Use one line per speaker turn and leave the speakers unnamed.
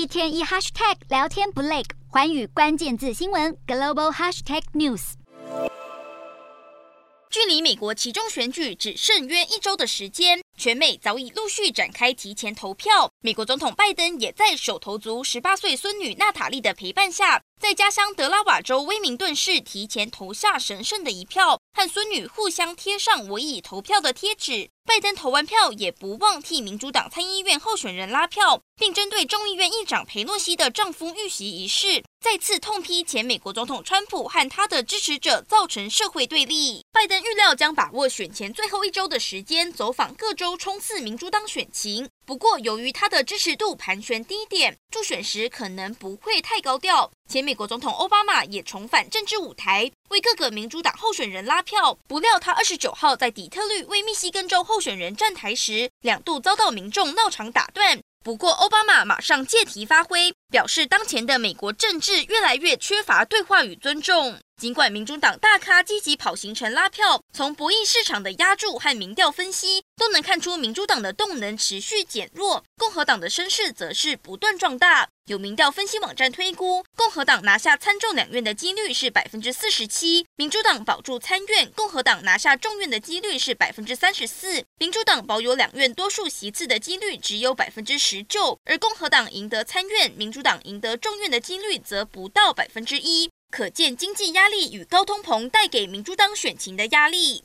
一天一 hashtag 聊天不累，环宇关键字新闻 global hashtag news。
距离美国期中选举只剩约一周的时间，全美早已陆续展开提前投票。美国总统拜登也在手头族十八岁孙女娜塔莉的陪伴下，在家乡德拉瓦州威明顿市提前投下神圣的一票，和孙女互相贴上我已投票的贴纸。拜登投完票也不忘替民主党参议院候选人拉票，并针对众议院议长裴洛西的丈夫遇袭一事，再次痛批前美国总统川普和他的支持者造成社会对立。拜登预料将把握选前最后一周的时间，走访各州冲刺民主党选情。不过，由于他的支持度盘旋低点，助选时可能不会太高调。前美国总统奥巴马也重返政治舞台，为各个民主党候选人拉票。不料，他二十九号在底特律为密西根州候选人站台时，两度遭到民众闹场打断。不过，奥巴马马上借题发挥，表示当前的美国政治越来越缺乏对话与尊重。尽管民主党大咖积极跑行程拉票，从博弈市场的压注和民调分析都能看出民主党的动能持续减弱，共和党的声势则是不断壮大。有民调分析网站推估，共和党拿下参众两院的几率是百分之四十七，民主党保住参院，共和党拿下众院的几率是百分之三十四，民主党保有两院多数席次的几率只有百分之十九，而共和党赢得参院，民主党赢得众院的几率则不到百分之一。可见经济压力与高通膨带给民主党选情的压力。